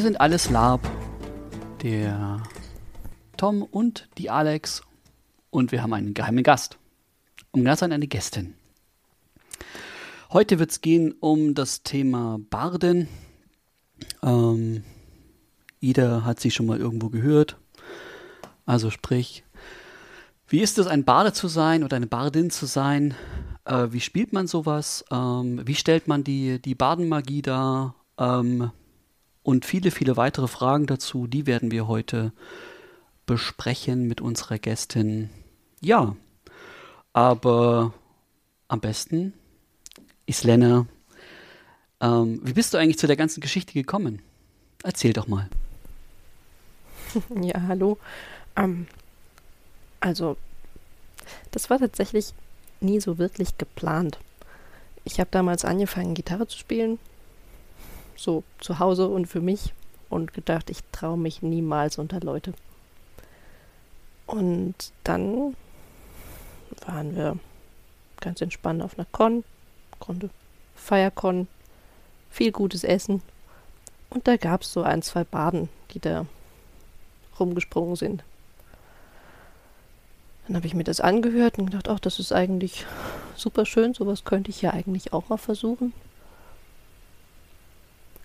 Wir sind alles Lab, der Tom und die Alex und wir haben einen geheimen Gast. Um genau sein, eine Gästin. Heute wird es gehen um das Thema Barden. Ähm, jeder hat sie schon mal irgendwo gehört. Also sprich, wie ist es, ein Barde zu sein oder eine Bardin zu sein? Äh, wie spielt man sowas? Ähm, wie stellt man die, die Badenmagie dar? Ähm, und viele, viele weitere Fragen dazu, die werden wir heute besprechen mit unserer Gästin. Ja, aber am besten, Islena, ähm, wie bist du eigentlich zu der ganzen Geschichte gekommen? Erzähl doch mal. Ja, hallo. Ähm, also, das war tatsächlich nie so wirklich geplant. Ich habe damals angefangen, Gitarre zu spielen, so zu Hause und für mich, und gedacht, ich traue mich niemals unter Leute. Und dann waren wir ganz entspannt auf einer Con, Grunde Feiercon, viel gutes Essen. Und da gab es so ein, zwei Baden, die da rumgesprungen sind. Dann habe ich mir das angehört und gedacht, ach, das ist eigentlich super schön, sowas könnte ich ja eigentlich auch mal versuchen.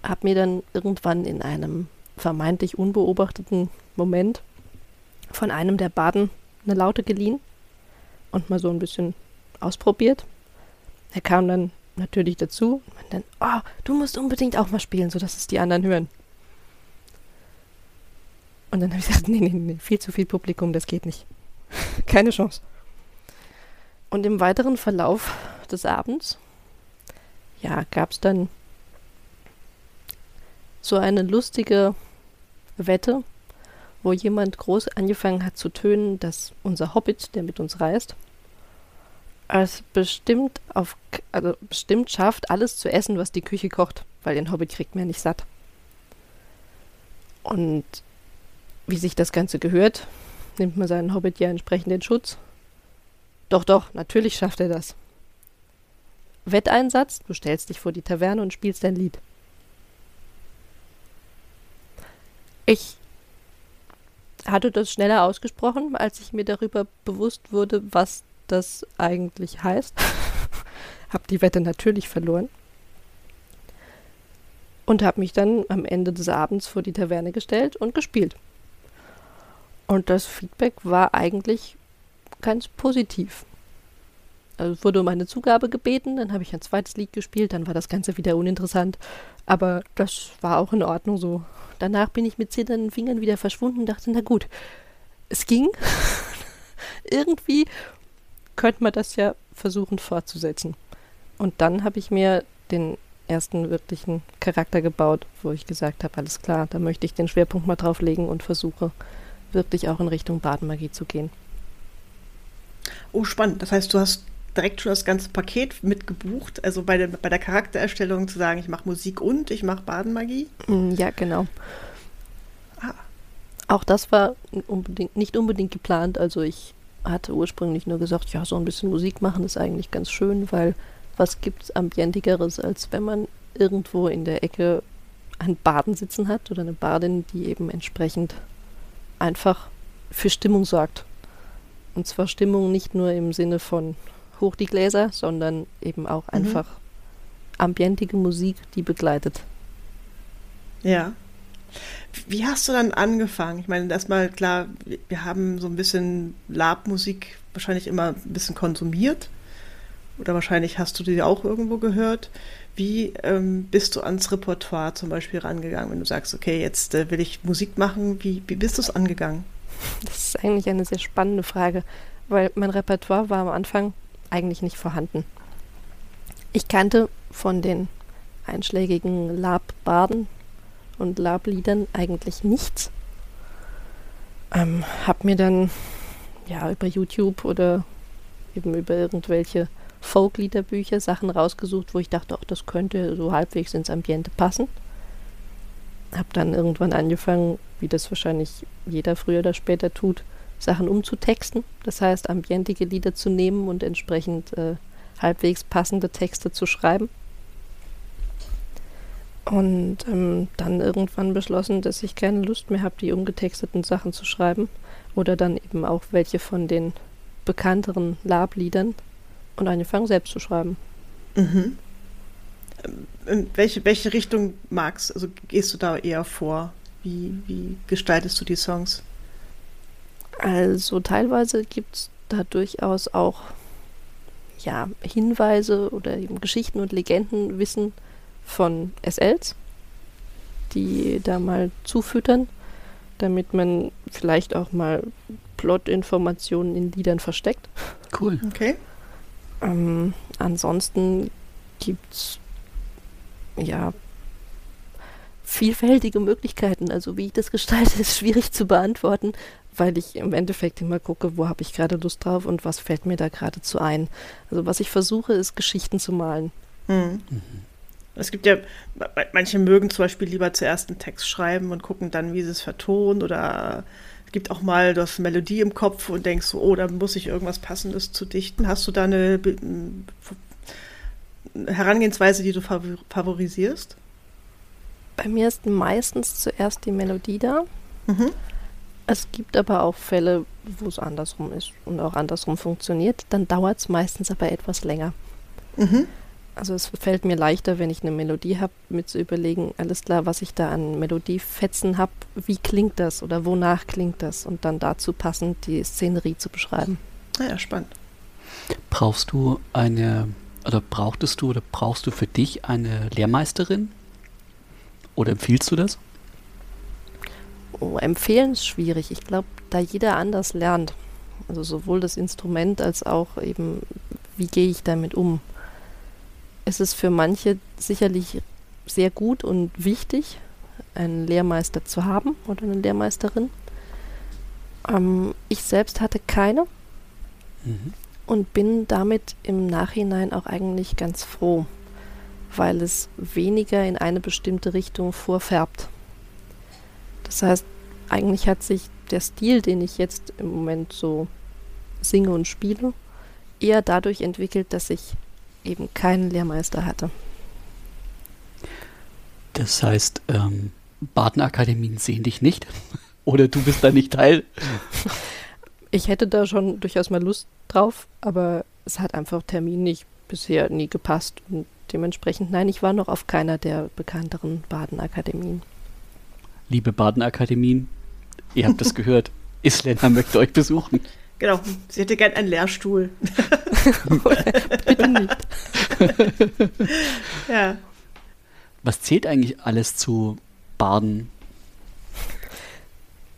Hab mir dann irgendwann in einem vermeintlich unbeobachteten Moment von einem der Baden eine Laute geliehen und mal so ein bisschen ausprobiert. Er kam dann natürlich dazu und dann, oh, du musst unbedingt auch mal spielen, sodass es die anderen hören. Und dann habe ich gesagt, nee, nee, nee, viel zu viel Publikum, das geht nicht. Keine Chance. Und im weiteren Verlauf des Abends, ja, gab es dann so eine lustige Wette, wo jemand groß angefangen hat zu tönen, dass unser Hobbit, der mit uns reist, es bestimmt auf, also bestimmt schafft, alles zu essen, was die Küche kocht, weil den Hobbit kriegt man nicht satt. Und wie sich das Ganze gehört, nimmt man seinen Hobbit ja entsprechend in Schutz. Doch, doch, natürlich schafft er das. Wetteinsatz, du stellst dich vor die Taverne und spielst dein Lied. Ich hatte das schneller ausgesprochen, als ich mir darüber bewusst wurde, was das eigentlich heißt. hab die Wette natürlich verloren. Und habe mich dann am Ende des Abends vor die Taverne gestellt und gespielt. Und das Feedback war eigentlich ganz positiv. Also wurde um eine Zugabe gebeten, dann habe ich ein zweites Lied gespielt, dann war das Ganze wieder uninteressant. Aber das war auch in Ordnung so. Danach bin ich mit zitternden Fingern wieder verschwunden und dachte, na gut, es ging. Irgendwie könnte man das ja versuchen fortzusetzen. Und dann habe ich mir den ersten wirklichen Charakter gebaut, wo ich gesagt habe, alles klar, da möchte ich den Schwerpunkt mal drauf legen und versuche wirklich auch in Richtung Badenmagie zu gehen. Oh, spannend. Das heißt, du hast direkt schon das ganze Paket mitgebucht, also bei der, bei der Charaktererstellung zu sagen, ich mache Musik und ich mache Badenmagie? Mm, ja, genau. Ah. Auch das war unbedingt, nicht unbedingt geplant. Also ich hatte ursprünglich nur gesagt, ja, so ein bisschen Musik machen ist eigentlich ganz schön, weil was gibt es Ambientigeres, als wenn man irgendwo in der Ecke einen Baden sitzen hat oder eine Badin, die eben entsprechend einfach für Stimmung sorgt. Und zwar Stimmung nicht nur im Sinne von hoch die Gläser, sondern eben auch mhm. einfach ambientige Musik, die begleitet. Ja. Wie hast du dann angefangen? Ich meine, erstmal klar, wir haben so ein bisschen Lab-Musik wahrscheinlich immer ein bisschen konsumiert. Oder wahrscheinlich hast du die auch irgendwo gehört. Wie ähm, bist du ans Repertoire zum Beispiel rangegangen, wenn du sagst, okay, jetzt äh, will ich Musik machen? Wie, wie bist du es angegangen? Das ist eigentlich eine sehr spannende Frage, weil mein Repertoire war am Anfang eigentlich nicht vorhanden. Ich kannte von den einschlägigen Lab-Baden und Lab-Liedern eigentlich nichts. Ähm, hab mir dann ja über YouTube oder eben über irgendwelche Folkliederbücher Sachen rausgesucht, wo ich dachte, auch das könnte so halbwegs ins Ambiente passen. Hab dann irgendwann angefangen, wie das wahrscheinlich jeder früher oder später tut, Sachen umzutexten. Das heißt, ambientige Lieder zu nehmen und entsprechend äh, halbwegs passende Texte zu schreiben. Und ähm, dann irgendwann beschlossen, dass ich keine Lust mehr habe, die umgetexteten Sachen zu schreiben. Oder dann eben auch welche von den bekannteren Lab-Liedern und angefangen selbst zu schreiben. Mhm. In welche, welche Richtung magst Also gehst du da eher vor? Wie, wie gestaltest du die Songs? Also teilweise gibt es da durchaus auch ja, Hinweise oder eben Geschichten und Legendenwissen von SLs, die da mal zufüttern, damit man vielleicht auch mal Plot-Informationen in Liedern versteckt. Cool. Okay. Ähm, ansonsten gibt es ja vielfältige Möglichkeiten. Also wie ich das gestalte, ist schwierig zu beantworten, weil ich im Endeffekt immer gucke, wo habe ich gerade Lust drauf und was fällt mir da geradezu ein. Also was ich versuche, ist Geschichten zu malen. Hm. Mhm. Es gibt ja, manche mögen zum Beispiel lieber zuerst einen Text schreiben und gucken dann, wie sie es vertont. Oder es gibt auch mal, du hast eine Melodie im Kopf und denkst so, oh, da muss ich irgendwas Passendes zu dichten. Hast du da eine Herangehensweise, die du favorisierst? Bei mir ist meistens zuerst die Melodie da. Mhm. Es gibt aber auch Fälle, wo es andersrum ist und auch andersrum funktioniert. Dann dauert es meistens aber etwas länger. Mhm. Also es fällt mir leichter, wenn ich eine Melodie habe, mir zu überlegen, alles klar, was ich da an Melodiefetzen habe, wie klingt das oder wonach klingt das und dann dazu passend die Szenerie zu beschreiben. Ja, ja spannend. Brauchst du eine, oder brauchtest du oder brauchst du für dich eine Lehrmeisterin? Oder empfiehlst du das? Oh, empfehlen ist schwierig. Ich glaube, da jeder anders lernt. Also sowohl das Instrument als auch eben, wie gehe ich damit um ist es für manche sicherlich sehr gut und wichtig, einen Lehrmeister zu haben oder eine Lehrmeisterin. Ähm, ich selbst hatte keine mhm. und bin damit im Nachhinein auch eigentlich ganz froh, weil es weniger in eine bestimmte Richtung vorfärbt. Das heißt, eigentlich hat sich der Stil, den ich jetzt im Moment so singe und spiele, eher dadurch entwickelt, dass ich eben keinen Lehrmeister hatte. Das heißt, ähm, Badenakademien sehen dich nicht? Oder du bist da nicht Teil? Ich hätte da schon durchaus mal Lust drauf, aber es hat einfach terminlich bisher nie gepasst. Und dementsprechend, nein, ich war noch auf keiner der bekannteren Badenakademien. Liebe Badenakademien, ihr habt es gehört. Isländer möchte euch besuchen. Genau, sie hätte gern einen Lehrstuhl. Bitte nicht. ja. Was zählt eigentlich alles zu Baden?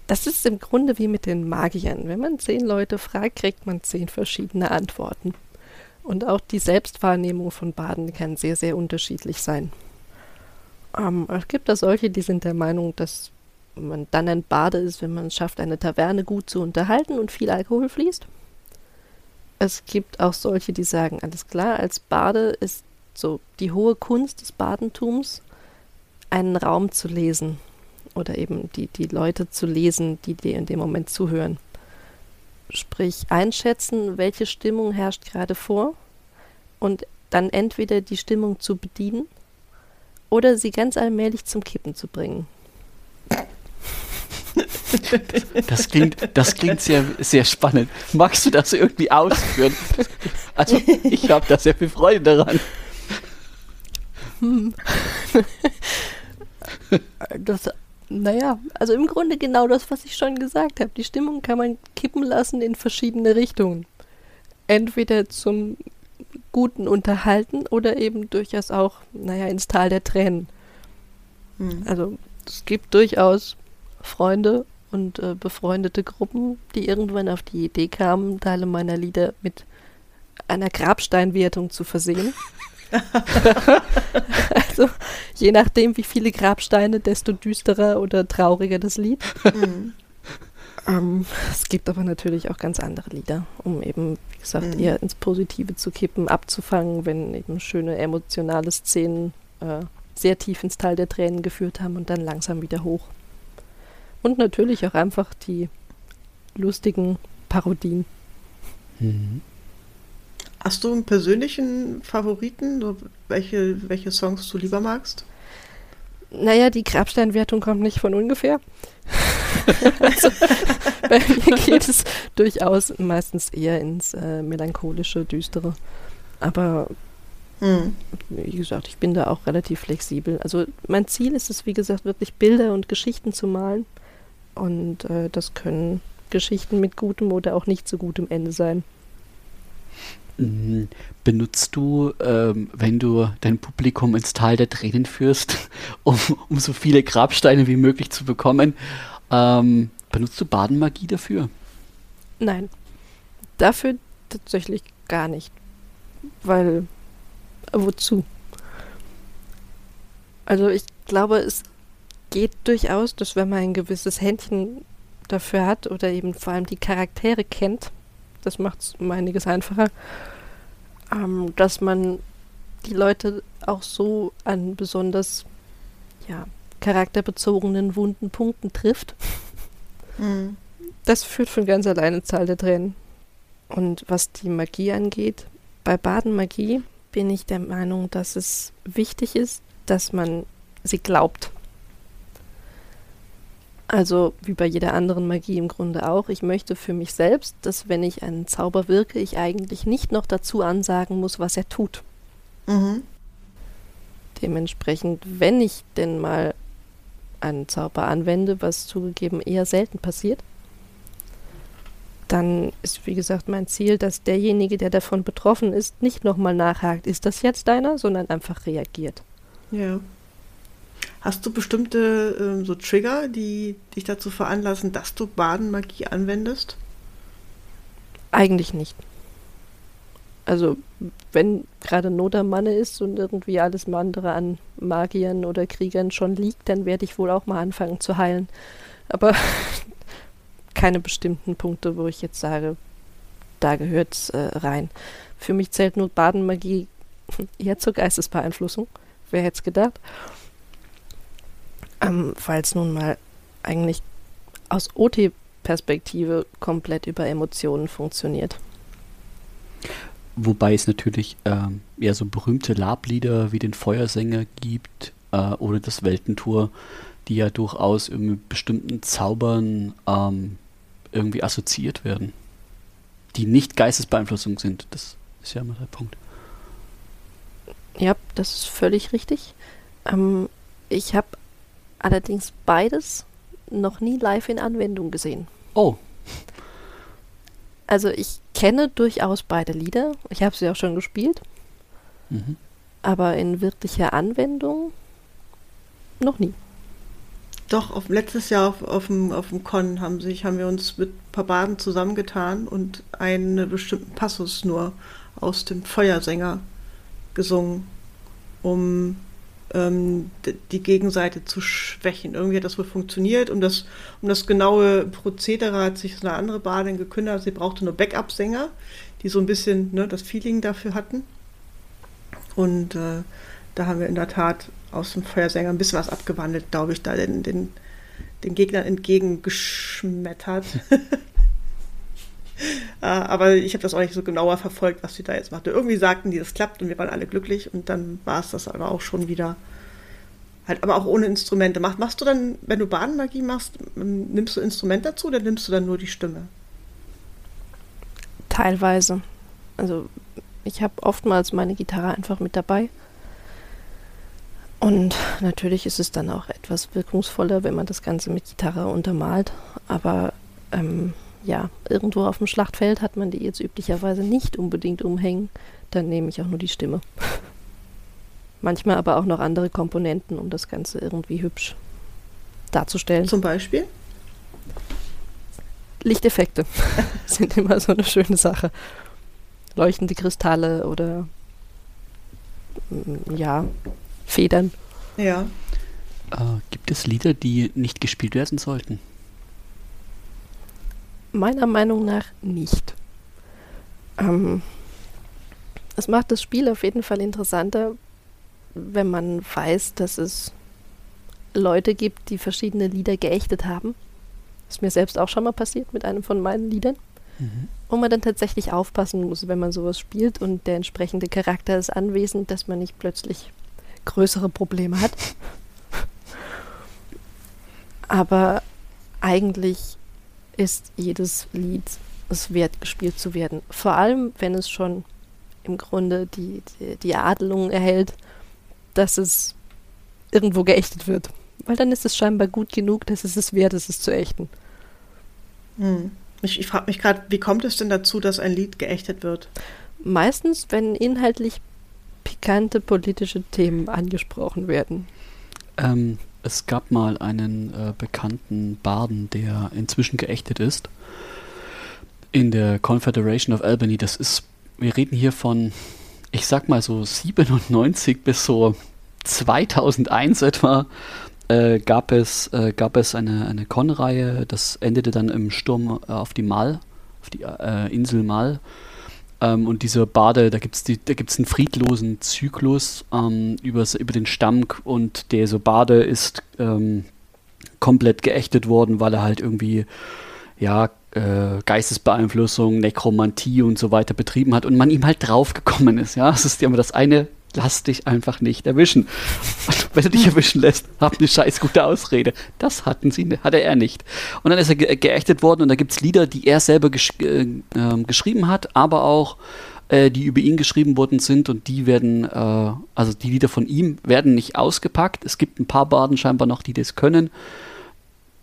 Das ist im Grunde wie mit den Magiern. Wenn man zehn Leute fragt, kriegt man zehn verschiedene Antworten. Und auch die Selbstwahrnehmung von Baden kann sehr, sehr unterschiedlich sein. Ähm, es gibt da solche, die sind der Meinung, dass man dann ein Bade ist, wenn man es schafft, eine Taverne gut zu unterhalten und viel Alkohol fließt. Es gibt auch solche, die sagen, alles klar, als Bade ist so die hohe Kunst des Badentums, einen Raum zu lesen oder eben die, die Leute zu lesen, die dir in dem Moment zuhören. Sprich, einschätzen, welche Stimmung herrscht gerade vor und dann entweder die Stimmung zu bedienen oder sie ganz allmählich zum Kippen zu bringen. Das klingt, das klingt sehr, sehr spannend. Magst du das irgendwie ausführen? Also, ich habe da sehr viel Freude daran. Hm. Das, naja, also im Grunde genau das, was ich schon gesagt habe. Die Stimmung kann man kippen lassen in verschiedene Richtungen. Entweder zum guten Unterhalten oder eben durchaus auch, naja, ins Tal der Tränen. Hm. Also es gibt durchaus Freunde und äh, befreundete Gruppen, die irgendwann auf die Idee kamen, Teile meiner Lieder mit einer Grabsteinwertung zu versehen. also je nachdem, wie viele Grabsteine, desto düsterer oder trauriger das Lied. Mhm. Ähm, es gibt aber natürlich auch ganz andere Lieder, um eben, wie gesagt, mhm. eher ins Positive zu kippen, abzufangen, wenn eben schöne emotionale Szenen äh, sehr tief ins Tal der Tränen geführt haben und dann langsam wieder hoch. Und natürlich auch einfach die lustigen Parodien. Mhm. Hast du einen persönlichen Favoriten, welche, welche Songs du lieber magst? Naja, die Grabsteinwertung kommt nicht von ungefähr. also, bei mir geht es durchaus meistens eher ins äh, melancholische, düstere. Aber hm. wie gesagt, ich bin da auch relativ flexibel. Also mein Ziel ist es, wie gesagt, wirklich Bilder und Geschichten zu malen. Und äh, das können Geschichten mit gutem oder auch nicht so gutem Ende sein. Mhm. Benutzt du, ähm, wenn du dein Publikum ins Tal der Tränen führst, um, um so viele Grabsteine wie möglich zu bekommen, ähm, benutzt du Badenmagie dafür? Nein, dafür tatsächlich gar nicht. Weil, wozu? Also ich glaube, es geht durchaus, dass wenn man ein gewisses Händchen dafür hat oder eben vor allem die Charaktere kennt, das macht es um einiges einfacher, ähm, dass man die Leute auch so an besonders ja, charakterbezogenen wunden Punkten trifft. Mhm. Das führt von ganz alleine Zahl der Tränen. Und was die Magie angeht, bei Badenmagie bin ich der Meinung, dass es wichtig ist, dass man sie glaubt. Also wie bei jeder anderen Magie im Grunde auch. Ich möchte für mich selbst, dass wenn ich einen Zauber wirke, ich eigentlich nicht noch dazu ansagen muss, was er tut. Mhm. Dementsprechend, wenn ich denn mal einen Zauber anwende, was zugegeben eher selten passiert, dann ist, wie gesagt, mein Ziel, dass derjenige, der davon betroffen ist, nicht nochmal nachhakt, ist das jetzt deiner, sondern einfach reagiert. Ja. Hast du bestimmte äh, so Trigger, die dich dazu veranlassen, dass du Badenmagie anwendest? Eigentlich nicht. Also, wenn gerade Not am Manne ist und irgendwie alles andere an Magiern oder Kriegern schon liegt, dann werde ich wohl auch mal anfangen zu heilen. Aber keine bestimmten Punkte, wo ich jetzt sage, da gehört es äh, rein. Für mich zählt nur Badenmagie eher zur Geistesbeeinflussung. Wer hätte es gedacht? Ähm, weil es nun mal eigentlich aus OT-Perspektive komplett über Emotionen funktioniert. Wobei es natürlich ähm, ja so berühmte Lablieder wie den Feuersänger gibt äh, oder das Weltentor, die ja durchaus mit bestimmten Zaubern ähm, irgendwie assoziiert werden. Die nicht Geistesbeeinflussung sind. Das ist ja immer der Punkt. Ja, das ist völlig richtig. Ähm, ich habe allerdings beides noch nie live in Anwendung gesehen. Oh. Also ich kenne durchaus beide Lieder. Ich habe sie auch schon gespielt. Mhm. Aber in wirklicher Anwendung noch nie. Doch, auf, letztes Jahr auf, auf, dem, auf dem Con haben, sich, haben wir uns mit ein paar Baden zusammengetan und einen bestimmten Passus nur aus dem Feuersänger gesungen, um ähm, die Gegenseite zu schwächen. Irgendwie hat das wohl funktioniert. Um das, um das genaue Prozedere hat sich eine andere Badin gekündert. Sie brauchte nur Backup-Sänger, die so ein bisschen ne, das Feeling dafür hatten. Und äh, da haben wir in der Tat aus dem Feuersänger ein bisschen was abgewandelt, glaube ich, da den, den, den Gegnern entgegengeschmettert. Äh, aber ich habe das auch nicht so genauer verfolgt, was sie da jetzt machte. Irgendwie sagten die, das klappt und wir waren alle glücklich und dann war es das aber auch schon wieder. Halt, aber auch ohne Instrumente. Mach, machst du dann, wenn du Badenmagie machst, ähm, nimmst du Instrument dazu oder nimmst du dann nur die Stimme? Teilweise. Also ich habe oftmals meine Gitarre einfach mit dabei. Und natürlich ist es dann auch etwas wirkungsvoller, wenn man das Ganze mit Gitarre untermalt. Aber ähm, ja, irgendwo auf dem Schlachtfeld hat man die jetzt üblicherweise nicht unbedingt umhängen, dann nehme ich auch nur die Stimme. Manchmal aber auch noch andere Komponenten, um das Ganze irgendwie hübsch darzustellen. Zum Beispiel? Lichteffekte sind immer so eine schöne Sache. Leuchtende Kristalle oder mm, ja, Federn. Ja. Äh, gibt es Lieder, die nicht gespielt werden sollten? Meiner Meinung nach nicht. Ähm, es macht das Spiel auf jeden Fall interessanter, wenn man weiß, dass es Leute gibt, die verschiedene Lieder geächtet haben. Das ist mir selbst auch schon mal passiert mit einem von meinen Liedern. Mhm. Wo man dann tatsächlich aufpassen muss, wenn man sowas spielt und der entsprechende Charakter ist anwesend, dass man nicht plötzlich größere Probleme hat. Aber eigentlich ist jedes Lied es wert, gespielt zu werden. Vor allem, wenn es schon im Grunde die, die, die Adelung erhält, dass es irgendwo geächtet wird. Weil dann ist es scheinbar gut genug, dass es es wert ist, es zu ächten. Hm. Ich, ich frage mich gerade, wie kommt es denn dazu, dass ein Lied geächtet wird? Meistens, wenn inhaltlich pikante politische Themen angesprochen werden. Ähm, es gab mal einen äh, bekannten Barden, der inzwischen geächtet ist. In der Confederation of Albany. Das ist, wir reden hier von, ich sag mal so 97 bis so 2001 etwa. Äh, gab es, äh, gab es eine, eine Con-Reihe, das endete dann im Sturm äh, auf die Mal, auf die äh, Insel Mal. Ähm, und diese Bade, da gibt es da gibt's einen friedlosen Zyklus ähm, übers, über den Stamm und der so Bade ist ähm, komplett geächtet worden, weil er halt irgendwie ja, äh, Geistesbeeinflussung, Nekromantie und so weiter betrieben hat und man ihm halt draufgekommen ist. Ja, das ist ja immer das eine lass dich einfach nicht erwischen. Und wenn du dich erwischen lässt, hab eine scheiß gute Ausrede. Das hatten sie, hatte er nicht. Und dann ist er ge geächtet worden und da gibt es Lieder, die er selber gesch äh, äh, geschrieben hat, aber auch äh, die über ihn geschrieben worden sind und die werden, äh, also die Lieder von ihm werden nicht ausgepackt. Es gibt ein paar Baden scheinbar noch, die das können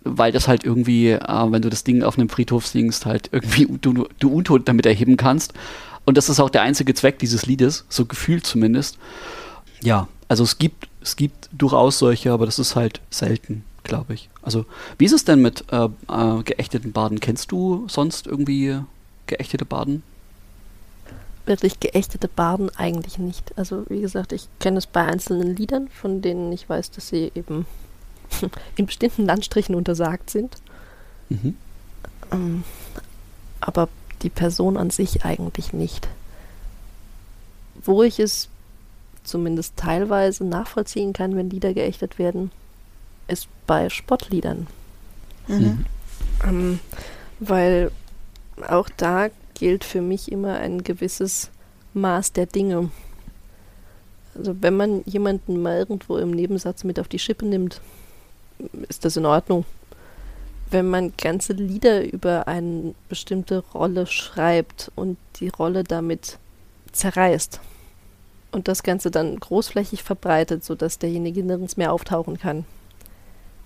weil das halt irgendwie, äh, wenn du das Ding auf einem Friedhof singst, halt irgendwie du, du Untot damit erheben kannst. Und das ist auch der einzige Zweck dieses Liedes, so gefühlt zumindest. Ja, also es gibt, es gibt durchaus solche, aber das ist halt selten, glaube ich. Also, wie ist es denn mit äh, äh, geächteten Baden? Kennst du sonst irgendwie geächtete Baden? Wirklich geächtete Baden eigentlich nicht. Also, wie gesagt, ich kenne es bei einzelnen Liedern, von denen ich weiß, dass sie eben in bestimmten Landstrichen untersagt sind. Mhm. Ähm, aber die Person an sich eigentlich nicht. Wo ich es zumindest teilweise nachvollziehen kann, wenn Lieder geächtet werden, ist bei Spottliedern. Mhm. Ähm, weil auch da gilt für mich immer ein gewisses Maß der Dinge. Also wenn man jemanden mal irgendwo im Nebensatz mit auf die Schippe nimmt, ist das in Ordnung wenn man ganze Lieder über eine bestimmte Rolle schreibt und die Rolle damit zerreißt und das Ganze dann großflächig verbreitet, sodass derjenige nirgends mehr auftauchen kann,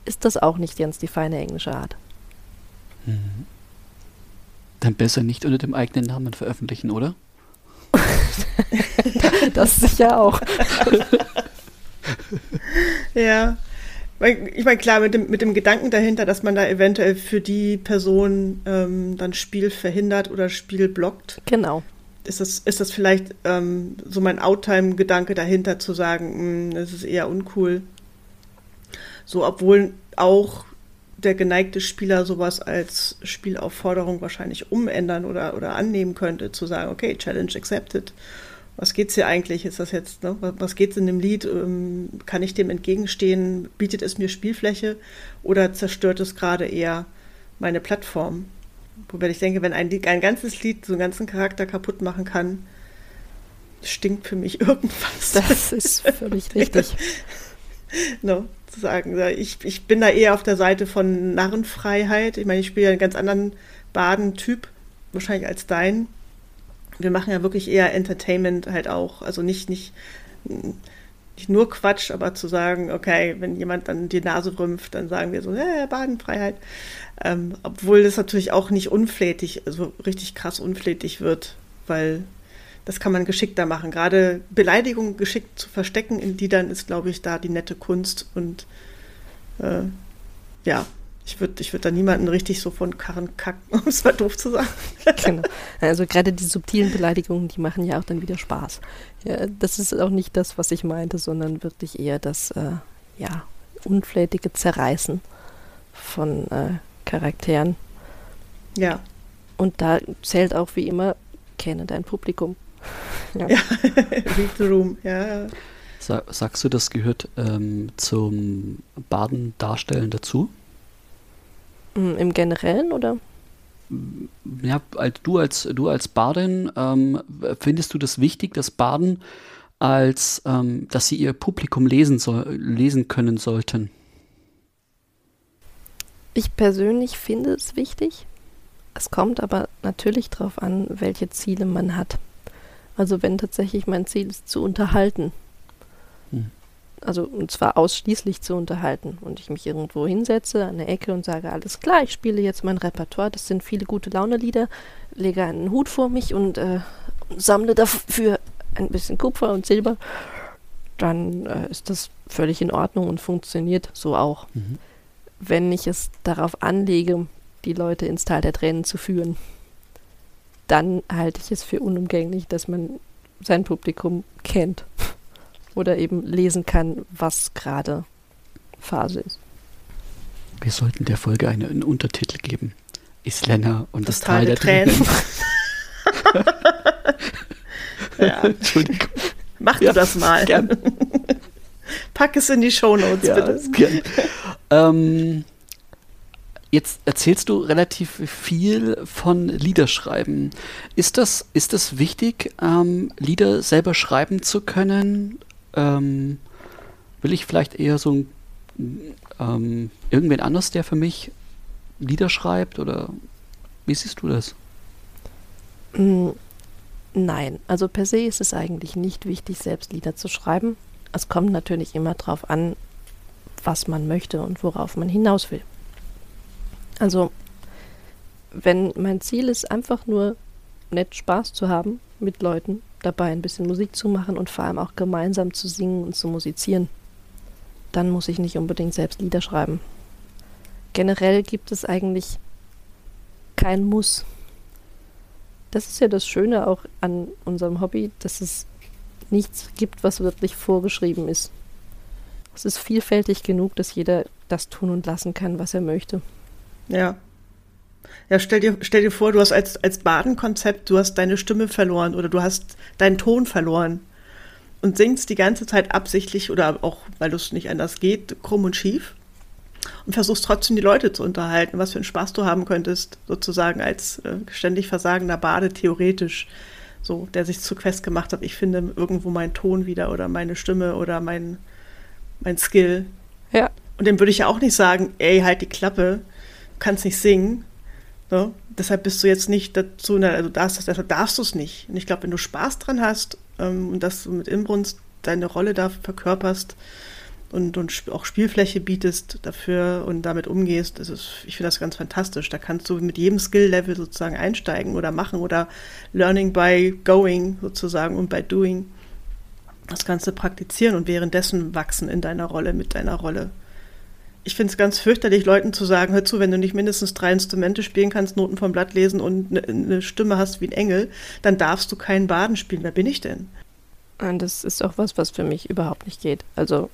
ist das auch nicht ganz die feine englische Art. Mhm. Dann besser nicht unter dem eigenen Namen veröffentlichen, oder? das sicher auch. ja. Ich meine, klar, mit dem, mit dem Gedanken dahinter, dass man da eventuell für die Person ähm, dann Spiel verhindert oder Spiel blockt. Genau. Ist das, ist das vielleicht ähm, so mein Outtime-Gedanke dahinter zu sagen, mh, hm, das ist eher uncool. So, obwohl auch der geneigte Spieler sowas als Spielaufforderung wahrscheinlich umändern oder, oder annehmen könnte, zu sagen, okay, Challenge accepted was geht's hier eigentlich? Ist das jetzt, ne? was geht's in dem Lied? Ähm, kann ich dem entgegenstehen? Bietet es mir Spielfläche oder zerstört es gerade eher meine Plattform? Wobei ich denke, wenn ein, Lied, ein ganzes Lied so einen ganzen Charakter kaputt machen kann, stinkt für mich irgendwas. Das ist völlig richtig. no, zu sagen, ich, ich bin da eher auf der Seite von Narrenfreiheit. Ich meine, ich spiele einen ganz anderen Baden-Typ, wahrscheinlich als dein wir machen ja wirklich eher Entertainment halt auch. Also nicht, nicht, nicht nur Quatsch, aber zu sagen, okay, wenn jemand dann die Nase rümpft, dann sagen wir so, äh, Badenfreiheit. Ähm, obwohl das natürlich auch nicht unflätig, also richtig krass unflätig wird, weil das kann man geschickter machen. Gerade Beleidigungen geschickt zu verstecken in die dann ist, glaube ich, da die nette Kunst und äh, ja, ich würde ich würd da niemanden richtig so von Karren kacken, um es mal doof zu sagen. genau. Also gerade die subtilen Beleidigungen, die machen ja auch dann wieder Spaß. Ja, das ist auch nicht das, was ich meinte, sondern wirklich eher das äh, ja, unflätige Zerreißen von äh, Charakteren. Ja. Und da zählt auch wie immer, kenne dein Publikum. Ja, ja. read the room, ja. sagst du, das gehört ähm, zum Baden-Darstellen dazu? Hm, Im Generellen oder? Ja, du als du als Bardin, ähm, findest du das wichtig, dass Baden als ähm, dass sie ihr Publikum lesen soll, lesen können sollten? Ich persönlich finde es wichtig. Es kommt aber natürlich darauf an, welche Ziele man hat. Also wenn tatsächlich mein Ziel ist, zu unterhalten, hm. Also und zwar ausschließlich zu unterhalten. Und ich mich irgendwo hinsetze an der Ecke und sage, alles klar, ich spiele jetzt mein Repertoire, das sind viele gute Laune-Lieder, lege einen Hut vor mich und äh, sammle dafür ein bisschen Kupfer und Silber, dann äh, ist das völlig in Ordnung und funktioniert so auch. Mhm. Wenn ich es darauf anlege, die Leute ins Tal der Tränen zu führen, dann halte ich es für unumgänglich, dass man sein Publikum kennt oder eben lesen kann, was gerade Phase ist. Wir sollten der Folge einen, einen Untertitel geben. Islänner und das, das Tal, Tal, der, der Tränen. Tränen. ja. Entschuldigung. Mach ja, du das mal. Gern. Pack es in die Shownotes, ja, bitte. Gern. ähm, Jetzt erzählst du relativ viel von Liederschreiben. Ist das, ist das wichtig, ähm, Lieder selber schreiben zu können? Ähm, will ich vielleicht eher so ein, ähm, irgendwen anders, der für mich Lieder schreibt? Oder wie siehst du das? Mm, nein, also per se ist es eigentlich nicht wichtig, selbst Lieder zu schreiben. Es kommt natürlich immer darauf an, was man möchte und worauf man hinaus will. Also, wenn mein Ziel ist, einfach nur nett Spaß zu haben mit Leuten, dabei ein bisschen Musik zu machen und vor allem auch gemeinsam zu singen und zu musizieren, dann muss ich nicht unbedingt selbst Lieder schreiben. Generell gibt es eigentlich kein Muss. Das ist ja das Schöne auch an unserem Hobby, dass es nichts gibt, was wirklich vorgeschrieben ist. Es ist vielfältig genug, dass jeder das tun und lassen kann, was er möchte. Ja. Ja, stell dir, stell dir vor, du hast als, als Badenkonzept, du hast deine Stimme verloren oder du hast deinen Ton verloren und singst die ganze Zeit absichtlich oder auch, weil es nicht anders geht, krumm und schief und versuchst trotzdem die Leute zu unterhalten, was für einen Spaß du haben könntest, sozusagen als äh, ständig versagender Bade theoretisch, so, der sich zu Quest gemacht hat, ich finde irgendwo meinen Ton wieder oder meine Stimme oder mein, mein Skill. Ja. Und dem würde ich ja auch nicht sagen, ey, halt die Klappe, kannst nicht singen. So. Deshalb bist du jetzt nicht dazu, also darfst, deshalb darfst du es nicht. Und ich glaube, wenn du Spaß dran hast ähm, und dass du mit Inbrunst deine Rolle da verkörperst und, und auch Spielfläche bietest dafür und damit umgehst, ist, ich finde das ganz fantastisch. Da kannst du mit jedem Skill-Level sozusagen einsteigen oder machen oder Learning by Going sozusagen und by Doing das Ganze praktizieren und währenddessen wachsen in deiner Rolle, mit deiner Rolle ich finde es ganz fürchterlich, Leuten zu sagen, hör zu, wenn du nicht mindestens drei Instrumente spielen kannst, Noten vom Blatt lesen und eine ne Stimme hast wie ein Engel, dann darfst du keinen Baden spielen. Wer bin ich denn? Und das ist auch was, was für mich überhaupt nicht geht. Also,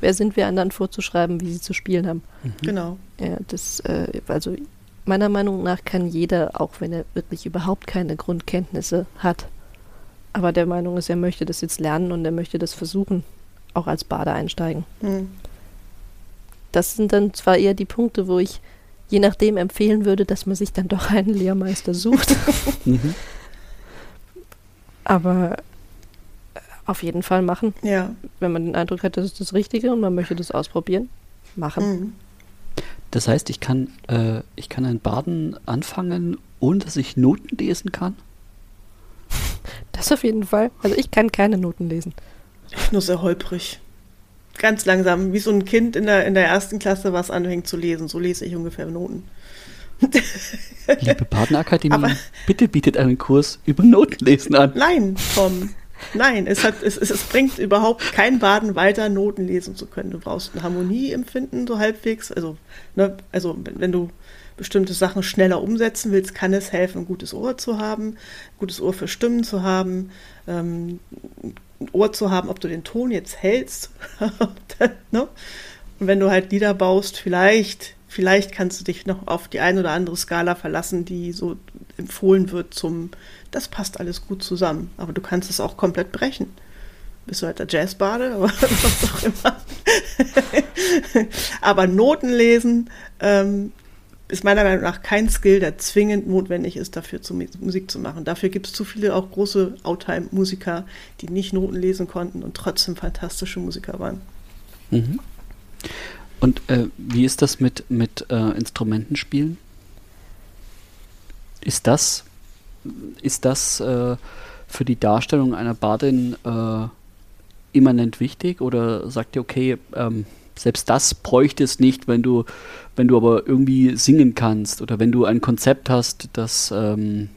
wer sind wir anderen vorzuschreiben, wie sie zu spielen haben? Mhm. Genau. Ja, das, äh, also meiner Meinung nach kann jeder, auch wenn er wirklich überhaupt keine Grundkenntnisse hat, aber der Meinung ist, er möchte das jetzt lernen und er möchte das versuchen, auch als Bade einsteigen. Mhm. Das sind dann zwar eher die Punkte, wo ich je nachdem empfehlen würde, dass man sich dann doch einen Lehrmeister sucht. mhm. Aber äh, auf jeden Fall machen. Ja. Wenn man den Eindruck hat, das ist das Richtige und man möchte das ausprobieren, machen. Mhm. Das heißt, ich kann, äh, ich kann ein Baden anfangen, ohne dass ich Noten lesen kann? Das auf jeden Fall. Also ich kann keine Noten lesen. Nur sehr holprig ganz langsam, wie so ein Kind in der, in der ersten Klasse, was anfängt zu lesen. So lese ich ungefähr Noten. Liebe Partnerakademie, Aber, bitte bietet einen Kurs über Notenlesen an. Nein, Tom. Nein, es, hat, es, es, es bringt überhaupt kein Baden weiter, Noten lesen zu können. Du brauchst ein Harmonieempfinden, so halbwegs. Also, ne, also wenn du bestimmte Sachen schneller umsetzen willst, kann es helfen, ein gutes Ohr zu haben, ein gutes Ohr für Stimmen zu haben, ähm, ein Ohr zu haben, ob du den Ton jetzt hältst. ne? Und wenn du halt Lieder baust, vielleicht, vielleicht kannst du dich noch auf die ein oder andere Skala verlassen, die so empfohlen wird zum, das passt alles gut zusammen. Aber du kannst es auch komplett brechen. Bist du halt der Jazzbade, aber was auch immer. aber Noten lesen ähm, ist meiner Meinung nach kein Skill, der zwingend notwendig ist, dafür zu, Musik zu machen. Dafür gibt es zu viele auch große Outtime-Musiker, die nicht Noten lesen konnten und trotzdem fantastische Musiker waren. Mhm. Und äh, wie ist das mit, mit äh, Instrumentenspielen? Ist das, ist das äh, für die Darstellung einer Bardin äh, immanent wichtig oder sagt ihr, okay, ähm, selbst das bräuchte es nicht, wenn du, wenn du aber irgendwie singen kannst oder wenn du ein Konzept hast, das, ähm,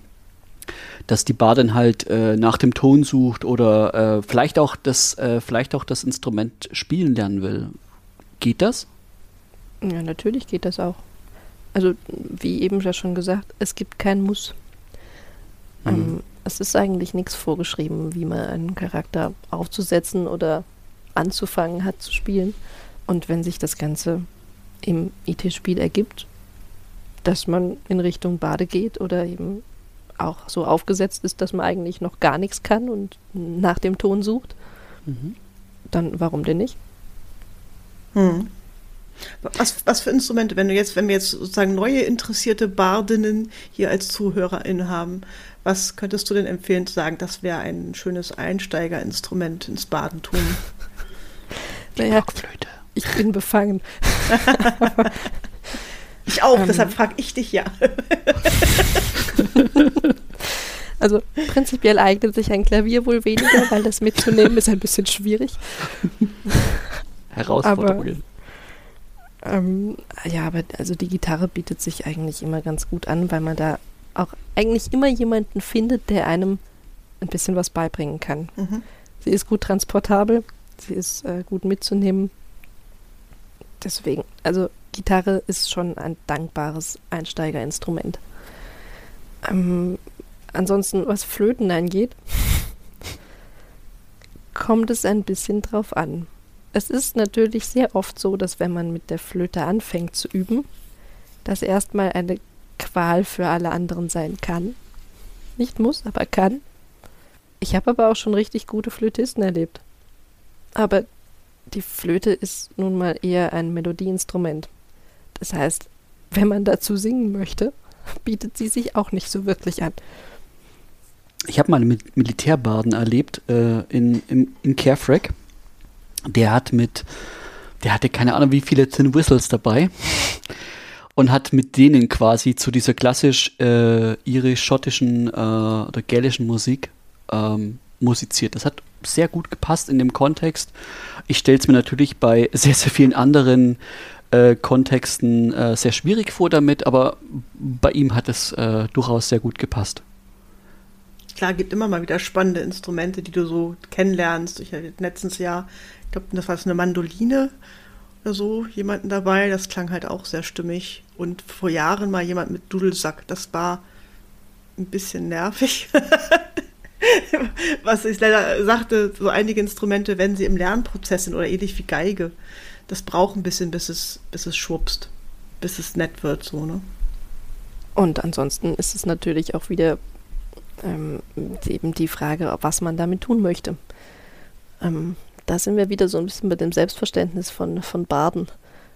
dass die Bardin halt äh, nach dem Ton sucht oder äh, vielleicht auch das, äh, vielleicht auch das Instrument spielen lernen will. Geht das? Ja, natürlich geht das auch. Also, wie eben ja schon gesagt, es gibt kein Muss. Mhm. Ähm, es ist eigentlich nichts vorgeschrieben, wie man einen Charakter aufzusetzen oder anzufangen hat zu spielen. Und wenn sich das Ganze im IT-Spiel ergibt, dass man in Richtung Bade geht oder eben auch so aufgesetzt ist, dass man eigentlich noch gar nichts kann und nach dem Ton sucht, mhm. dann warum denn nicht? Hm. Was, was für Instrumente, wenn du jetzt, wenn wir jetzt sozusagen neue interessierte Bardinnen hier als ZuhörerInnen haben, was könntest du denn empfehlen zu sagen, das wäre ein schönes Einsteigerinstrument ins Badentum? Die naja, Blockflöte. Ich bin befangen. ich auch, ähm, deshalb frage ich dich ja. Also prinzipiell eignet sich ein Klavier wohl weniger, weil das mitzunehmen ist ein bisschen schwierig. Herausforderungen. Ähm, ja, aber also die Gitarre bietet sich eigentlich immer ganz gut an, weil man da auch eigentlich immer jemanden findet, der einem ein bisschen was beibringen kann. Mhm. Sie ist gut transportabel, sie ist äh, gut mitzunehmen. Deswegen, also Gitarre ist schon ein dankbares Einsteigerinstrument. Ähm, ansonsten, was Flöten angeht, kommt es ein bisschen drauf an. Es ist natürlich sehr oft so, dass wenn man mit der Flöte anfängt zu üben, das erstmal eine Qual für alle anderen sein kann. Nicht muss, aber kann. Ich habe aber auch schon richtig gute Flötisten erlebt. Aber die Flöte ist nun mal eher ein Melodieinstrument. Das heißt, wenn man dazu singen möchte, bietet sie sich auch nicht so wirklich an. Ich habe mal einen Militärbaden erlebt äh, in, in, in Carefrack der hat mit, der hatte keine Ahnung wie viele Tin Whistles dabei und hat mit denen quasi zu dieser klassisch äh, irisch-schottischen äh, oder gälischen Musik ähm, musiziert. Das hat sehr gut gepasst in dem Kontext. Ich stelle es mir natürlich bei sehr, sehr vielen anderen äh, Kontexten äh, sehr schwierig vor damit, aber bei ihm hat es äh, durchaus sehr gut gepasst. Klar, gibt immer mal wieder spannende Instrumente, die du so kennenlernst. Ich hatte letztens Jahr glaube, das war so eine Mandoline oder so, jemanden dabei. Das klang halt auch sehr stimmig. Und vor Jahren mal jemand mit Dudelsack. Das war ein bisschen nervig. Was ich leider sagte, so einige Instrumente, wenn sie im Lernprozess sind oder ähnlich wie Geige, das braucht ein bisschen, bis es, bis es schwupst, bis es nett wird, so, ne? Und ansonsten ist es natürlich auch wieder ähm, eben die Frage, was man damit tun möchte. Ähm, da sind wir wieder so ein bisschen bei dem Selbstverständnis von, von Baden.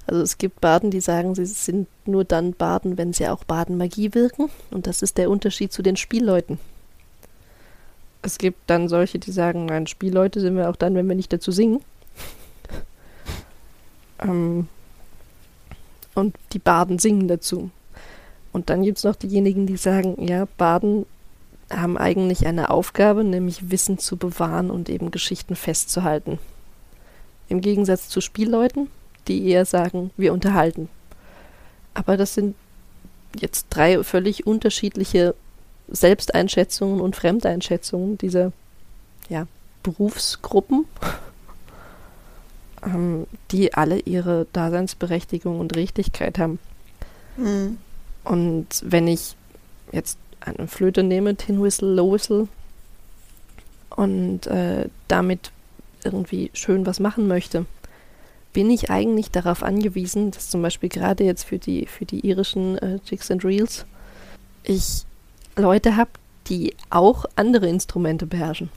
Also es gibt Baden, die sagen, sie sind nur dann Baden, wenn sie auch Badenmagie wirken. Und das ist der Unterschied zu den Spielleuten. Es gibt dann solche, die sagen, nein, Spielleute sind wir auch dann, wenn wir nicht dazu singen. ähm, und die Baden singen dazu. Und dann gibt es noch diejenigen, die sagen, ja, Baden haben eigentlich eine Aufgabe, nämlich Wissen zu bewahren und eben Geschichten festzuhalten. Im Gegensatz zu Spielleuten, die eher sagen, wir unterhalten. Aber das sind jetzt drei völlig unterschiedliche Selbsteinschätzungen und Fremdeinschätzungen dieser ja, Berufsgruppen, ähm, die alle ihre Daseinsberechtigung und Richtigkeit haben. Mhm. Und wenn ich jetzt eine Flöte nehme, Tin Whistle, Low Whistle und äh, damit irgendwie schön was machen möchte, bin ich eigentlich darauf angewiesen, dass zum Beispiel gerade jetzt für die, für die irischen äh, Jigs and Reels ich Leute habe, die auch andere Instrumente beherrschen.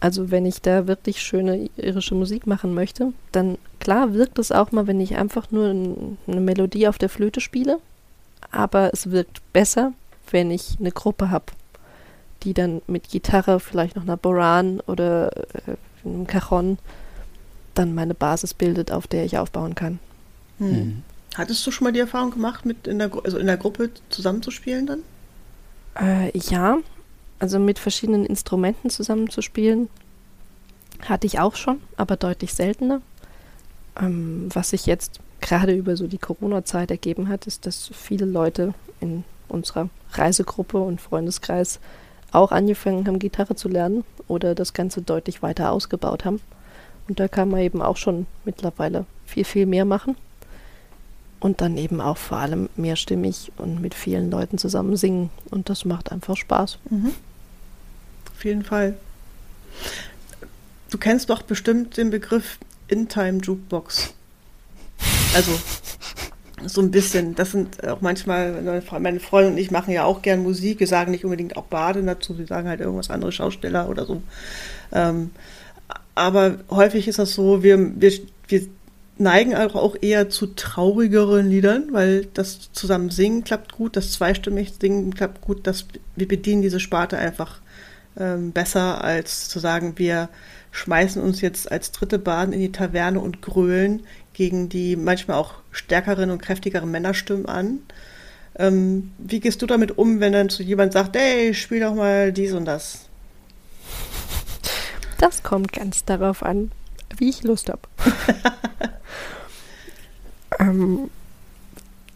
Also wenn ich da wirklich schöne irische Musik machen möchte, dann klar wirkt es auch mal, wenn ich einfach nur eine Melodie auf der Flöte spiele aber es wirkt besser, wenn ich eine Gruppe habe, die dann mit Gitarre, vielleicht noch einer Boran oder äh, einem Cajon dann meine Basis bildet, auf der ich aufbauen kann. Hm. Hattest du schon mal die Erfahrung gemacht, mit in der, also in der Gruppe zusammenzuspielen dann? Äh, ja, also mit verschiedenen Instrumenten zusammenzuspielen, hatte ich auch schon, aber deutlich seltener. Ähm, was sich jetzt gerade über so die Corona-Zeit ergeben hat, ist, dass viele Leute in unserer Reisegruppe und Freundeskreis auch angefangen haben, Gitarre zu lernen oder das Ganze deutlich weiter ausgebaut haben. Und da kann man eben auch schon mittlerweile viel, viel mehr machen. Und dann eben auch vor allem mehrstimmig und mit vielen Leuten zusammen singen. Und das macht einfach Spaß. Mhm. Auf jeden Fall. Du kennst doch bestimmt den Begriff In-Time Jukebox. Also so ein bisschen. Das sind auch manchmal, meine Freunde und ich machen ja auch gern Musik. Wir sagen nicht unbedingt auch Baden dazu, wir sagen halt irgendwas andere Schausteller oder so. Ähm, aber häufig ist das so, wir, wir, wir neigen auch eher zu traurigeren Liedern, weil das zusammen singen klappt gut, das zweistimmig singen klappt gut, das, wir bedienen diese Sparte einfach ähm, besser, als zu sagen, wir schmeißen uns jetzt als dritte Bahn in die Taverne und grölen gegen die manchmal auch stärkeren und kräftigeren Männerstimmen an. Ähm, wie gehst du damit um, wenn dann zu jemand sagt, hey, spiel doch mal dies und das? Das kommt ganz darauf an, wie ich Lust habe. ähm,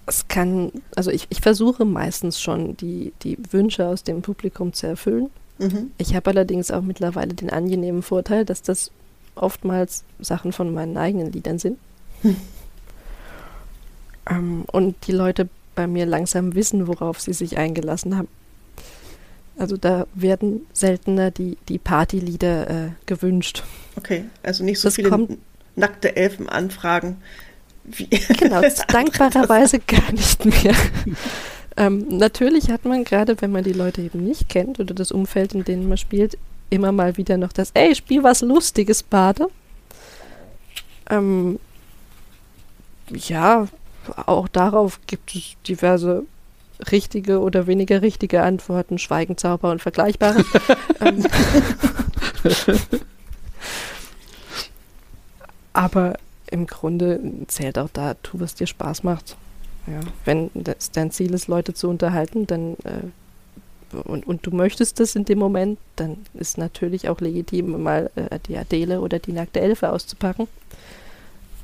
es kann, also ich, ich versuche meistens schon die, die Wünsche aus dem Publikum zu erfüllen. Mhm. Ich habe allerdings auch mittlerweile den angenehmen Vorteil, dass das oftmals Sachen von meinen eigenen Liedern sind. ähm, und die Leute bei mir langsam wissen, worauf sie sich eingelassen haben. Also da werden seltener die, die Partylieder äh, gewünscht. Okay, also nicht so das viele kommt, nackte Elfen anfragen. Wie genau, dankbarerweise gar nicht mehr. ähm, natürlich hat man gerade, wenn man die Leute eben nicht kennt oder das Umfeld, in dem man spielt, immer mal wieder noch das, ey, spiel was Lustiges, Bade. Ähm, ja, auch darauf gibt es diverse richtige oder weniger richtige Antworten, Schweigenzauber und Vergleichbare. Ähm, aber im Grunde zählt auch da, tu, was dir Spaß macht. Ja, wenn das dein Ziel ist, Leute zu unterhalten, dann äh, und, und du möchtest das in dem Moment, dann ist natürlich auch legitim, mal äh, die Adele oder die nackte Elfe auszupacken.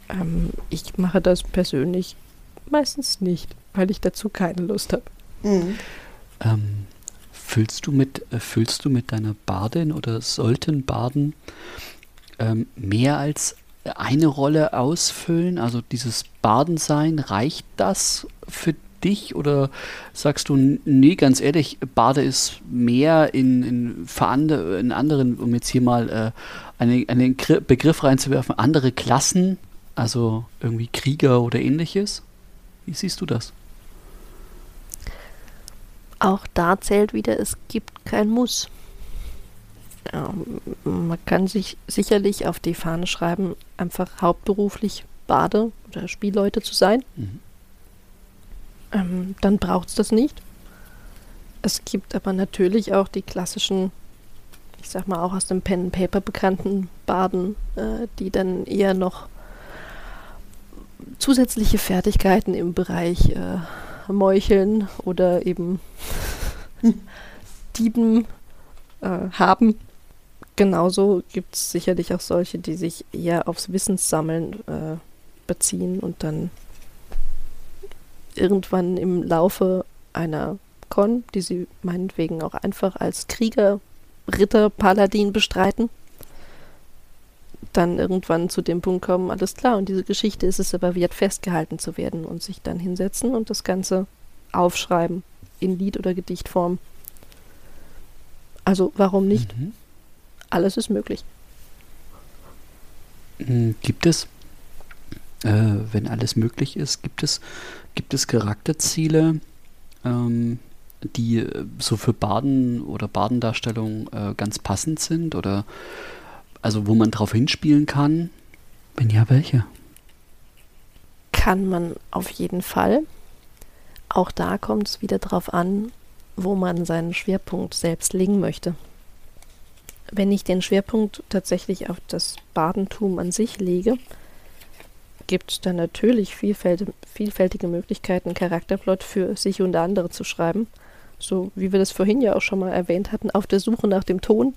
Ähm, ich mache das persönlich meistens nicht, weil ich dazu keine Lust habe. Mhm. Ähm, füllst du mit, äh, füllst du mit deiner Bardin oder sollten Barden ähm, mehr als eine Rolle ausfüllen? Also dieses Badensein, reicht das für dich oder sagst du, nee, ganz ehrlich, Bade ist mehr in, in, für andere, in anderen, um jetzt hier mal äh, einen, einen Begriff reinzuwerfen, andere Klassen also irgendwie Krieger oder ähnliches? Wie siehst du das? Auch da zählt wieder, es gibt kein Muss. Ähm, man kann sich sicherlich auf die Fahne schreiben, einfach hauptberuflich Bade- oder Spielleute zu sein. Mhm. Ähm, dann braucht es das nicht. Es gibt aber natürlich auch die klassischen, ich sag mal auch aus dem Pen and Paper bekannten Baden, äh, die dann eher noch zusätzliche Fertigkeiten im Bereich äh, Meucheln oder eben Dieben äh, haben. Genauso gibt es sicherlich auch solche, die sich eher aufs Wissenssammeln äh, beziehen und dann irgendwann im Laufe einer Con, die sie meinetwegen auch einfach als Krieger, Ritter, Paladin bestreiten, dann irgendwann zu dem Punkt kommen, alles klar, und diese Geschichte ist es aber wert, festgehalten zu werden und sich dann hinsetzen und das Ganze aufschreiben in Lied- oder Gedichtform. Also warum nicht? Mhm. Alles ist möglich. Hm, gibt es, äh, wenn alles möglich ist, gibt es, gibt es Charakterziele, ähm, die so für Baden oder Badendarstellung äh, ganz passend sind oder also wo man drauf hinspielen kann? Wenn ja, welche? Kann man auf jeden Fall. Auch da kommt es wieder drauf an, wo man seinen Schwerpunkt selbst legen möchte. Wenn ich den Schwerpunkt tatsächlich auf das Badentum an sich lege, gibt es dann natürlich vielfältige Möglichkeiten, Charakterplot für sich und andere zu schreiben. So wie wir das vorhin ja auch schon mal erwähnt hatten, auf der Suche nach dem Ton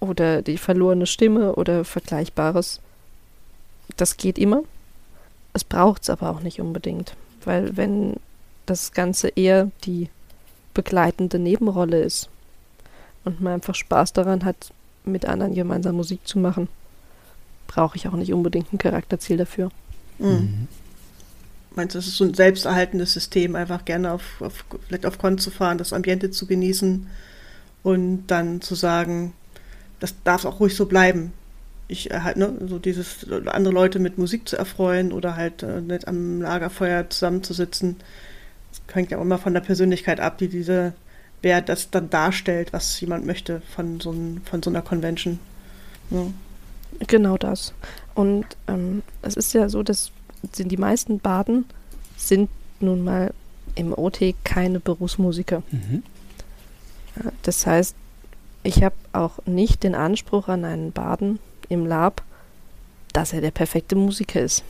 oder die verlorene Stimme oder Vergleichbares. Das geht immer. Es braucht es aber auch nicht unbedingt, weil wenn das Ganze eher die begleitende Nebenrolle ist und man einfach Spaß daran hat, mit anderen gemeinsam Musik zu machen, brauche ich auch nicht unbedingt ein Charakterziel dafür. Mhm. mhm. Meinst du, das ist so ein selbsterhaltendes System, einfach gerne auf, auf vielleicht auf Con zu fahren, das Ambiente zu genießen und dann zu sagen, das darf auch ruhig so bleiben. Ich äh, halt, ne, so dieses, andere Leute mit Musik zu erfreuen oder halt äh, nicht am Lagerfeuer zusammenzusitzen. Das hängt ja auch immer von der Persönlichkeit ab, die diese, wer das dann darstellt, was jemand möchte von so, ein, von so einer Convention. Ja. Genau das. Und ähm, es ist ja so, dass die meisten Baden sind nun mal im OT keine Berufsmusiker. Mhm. Das heißt, ich habe auch nicht den Anspruch an einen Baden im Lab, dass er der perfekte Musiker ist.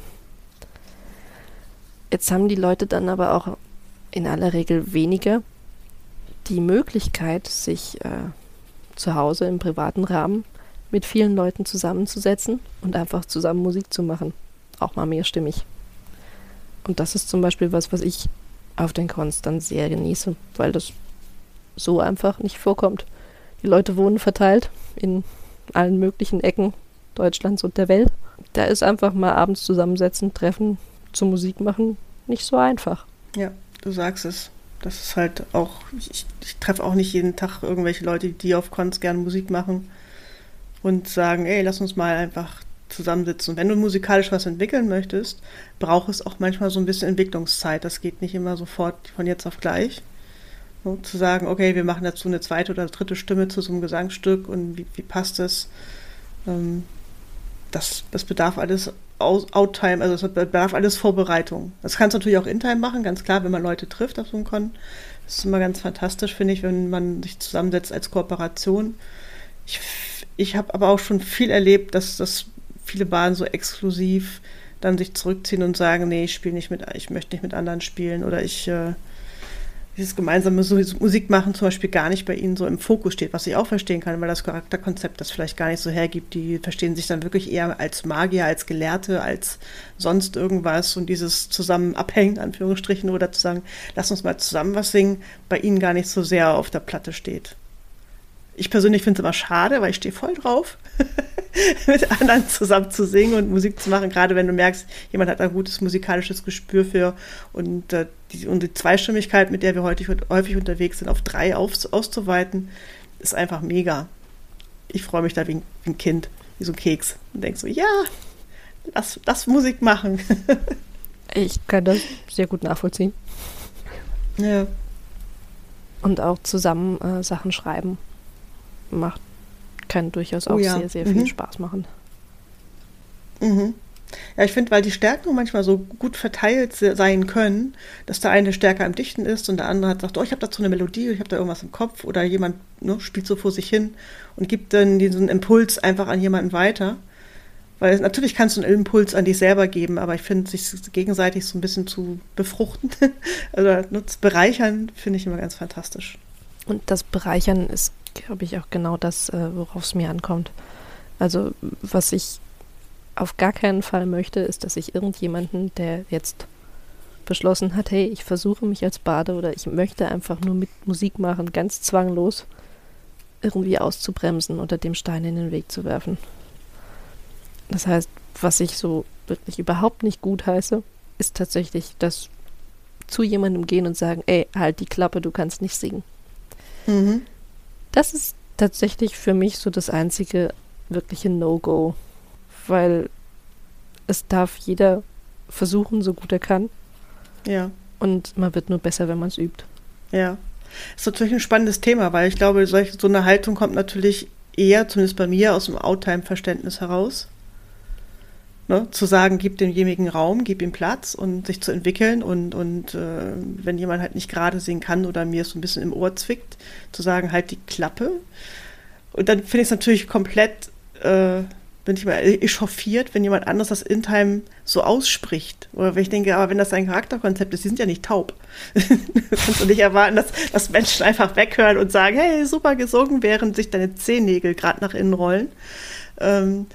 Jetzt haben die Leute dann aber auch in aller Regel weniger die Möglichkeit, sich äh, zu Hause im privaten Rahmen mit vielen Leuten zusammenzusetzen und einfach zusammen Musik zu machen. Auch mal mehrstimmig. Und das ist zum Beispiel was, was ich auf den Cons dann sehr genieße, weil das so einfach nicht vorkommt. Die Leute wohnen verteilt in allen möglichen Ecken Deutschlands und der Welt. Da ist einfach mal abends zusammensetzen, treffen, zu Musik machen nicht so einfach. Ja, du sagst es. Das ist halt auch, ich, ich treffe auch nicht jeden Tag irgendwelche Leute, die auf Cons gerne Musik machen und sagen, ey, lass uns mal einfach zusammensitzen. Und wenn du musikalisch was entwickeln möchtest, braucht es auch manchmal so ein bisschen Entwicklungszeit. Das geht nicht immer sofort von jetzt auf gleich. So, zu sagen, okay, wir machen dazu eine zweite oder dritte Stimme zu so einem Gesangsstück und wie, wie passt das? Ähm, das? Das bedarf alles Outtime, also es bedarf alles Vorbereitung. Das kannst du natürlich auch in-time machen, ganz klar, wenn man Leute trifft auf so einem Con. Das ist immer ganz fantastisch, finde ich, wenn man sich zusammensetzt als Kooperation. Ich ich habe aber auch schon viel erlebt, dass das viele Bahnen so exklusiv dann sich zurückziehen und sagen, nee, ich spiele nicht mit, ich möchte nicht mit anderen spielen oder ich äh, dieses gemeinsame Musik machen zum Beispiel gar nicht bei ihnen so im Fokus steht, was ich auch verstehen kann, weil das Charakterkonzept das vielleicht gar nicht so hergibt. Die verstehen sich dann wirklich eher als Magier, als Gelehrte, als sonst irgendwas und dieses zusammen abhängen, Anführungsstrichen, oder zu sagen, lass uns mal zusammen was singen, bei ihnen gar nicht so sehr auf der Platte steht. Ich persönlich finde es immer schade, weil ich stehe voll drauf, mit anderen zusammen zu singen und Musik zu machen, gerade wenn du merkst, jemand hat ein gutes musikalisches Gespür für und, äh, die, und die Zweistimmigkeit, mit der wir heute häufig unterwegs sind, auf drei auf, auszuweiten, ist einfach mega. Ich freue mich da wie ein, wie ein Kind, wie so ein Keks und denke so, ja, lass, lass Musik machen. ich kann das sehr gut nachvollziehen. Ja. Und auch zusammen äh, Sachen schreiben macht, kann durchaus auch oh ja. sehr, sehr mhm. viel Spaß machen. Mhm. Ja, ich finde, weil die Stärken manchmal so gut verteilt sein können, dass der eine stärker im Dichten ist und der andere hat sagt, oh, ich habe dazu eine Melodie, ich habe da irgendwas im Kopf oder jemand ne, spielt so vor sich hin und gibt dann diesen Impuls einfach an jemanden weiter. Weil natürlich kannst du einen Impuls an dich selber geben, aber ich finde, sich gegenseitig so ein bisschen zu befruchten, also ne, zu bereichern, finde ich immer ganz fantastisch. Und das Bereichern ist glaube ich, auch genau das, äh, worauf es mir ankommt. Also, was ich auf gar keinen Fall möchte, ist, dass ich irgendjemanden, der jetzt beschlossen hat, hey, ich versuche mich als Bade oder ich möchte einfach nur mit Musik machen, ganz zwanglos, irgendwie auszubremsen oder dem Stein in den Weg zu werfen. Das heißt, was ich so wirklich überhaupt nicht gut heiße, ist tatsächlich das zu jemandem gehen und sagen, ey, halt die Klappe, du kannst nicht singen. Mhm. Das ist tatsächlich für mich so das einzige wirkliche No-Go, weil es darf jeder versuchen, so gut er kann. Ja. Und man wird nur besser, wenn man es übt. Ja. Das ist natürlich ein spannendes Thema, weil ich glaube, solch, so eine Haltung kommt natürlich eher, zumindest bei mir, aus dem Outtime-Verständnis heraus. Ne, zu sagen, gib demjenigen Raum, gib ihm Platz und sich zu entwickeln und, und äh, wenn jemand halt nicht gerade singen kann oder mir so ein bisschen im Ohr zwickt, zu sagen, halt die Klappe. Und dann finde ich es natürlich komplett, äh, bin ich mal echauffiert, wenn jemand anders das in Time so ausspricht. Oder wenn ich denke, aber wenn das ein Charakterkonzept ist, die sind ja nicht taub. kannst du nicht erwarten, dass, dass Menschen einfach weghören und sagen, hey, super gesungen, während sich deine Zehennägel gerade nach innen rollen. Ähm,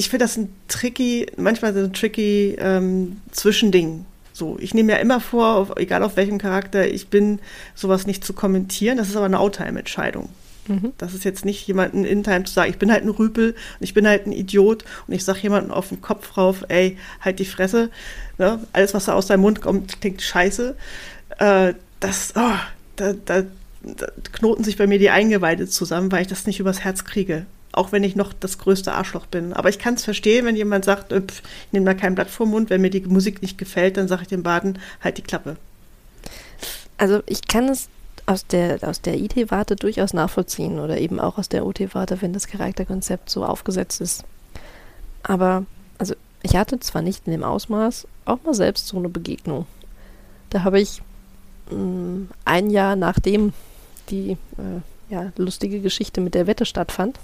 ich finde das ein tricky, manchmal so ein tricky ähm, Zwischending. So, ich nehme ja immer vor, auf, egal auf welchem Charakter, ich bin, sowas nicht zu kommentieren. Das ist aber eine Outtime-Entscheidung. Mhm. Das ist jetzt nicht jemanden in Time zu sagen, ich bin halt ein Rüpel und ich bin halt ein Idiot und ich sage jemandem auf den Kopf rauf, ey, halt die Fresse. Ne? Alles, was da aus deinem Mund kommt, klingt scheiße. Äh, das, oh, da, da, da knoten sich bei mir die Eingeweide zusammen, weil ich das nicht übers Herz kriege auch wenn ich noch das größte Arschloch bin. Aber ich kann es verstehen, wenn jemand sagt, ich nehme da kein Blatt vom Mund, wenn mir die Musik nicht gefällt, dann sage ich dem Baden, halt die Klappe. Also ich kann es aus der, aus der IT-Warte durchaus nachvollziehen oder eben auch aus der OT-Warte, wenn das Charakterkonzept so aufgesetzt ist. Aber, also ich hatte zwar nicht in dem Ausmaß auch mal selbst so eine Begegnung. Da habe ich mh, mm, ein Jahr nachdem die äh, ja, lustige Geschichte mit der Wette stattfand,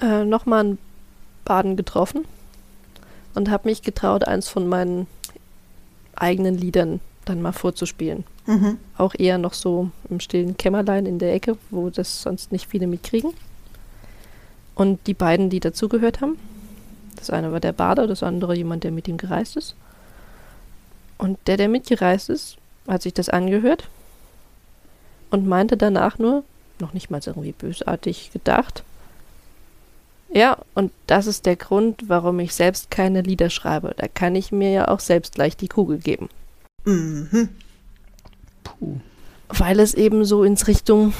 äh, nochmal einen Baden getroffen und habe mich getraut, eins von meinen eigenen Liedern dann mal vorzuspielen. Mhm. Auch eher noch so im stillen Kämmerlein in der Ecke, wo das sonst nicht viele mitkriegen. Und die beiden, die dazugehört haben, das eine war der Bader, das andere jemand, der mit ihm gereist ist. Und der, der mitgereist ist, hat sich das angehört und meinte danach nur, noch nicht mal irgendwie bösartig gedacht, ja, und das ist der Grund, warum ich selbst keine Lieder schreibe. Da kann ich mir ja auch selbst gleich die Kugel geben. Mhm. Puh. Weil es eben so ins Richtung,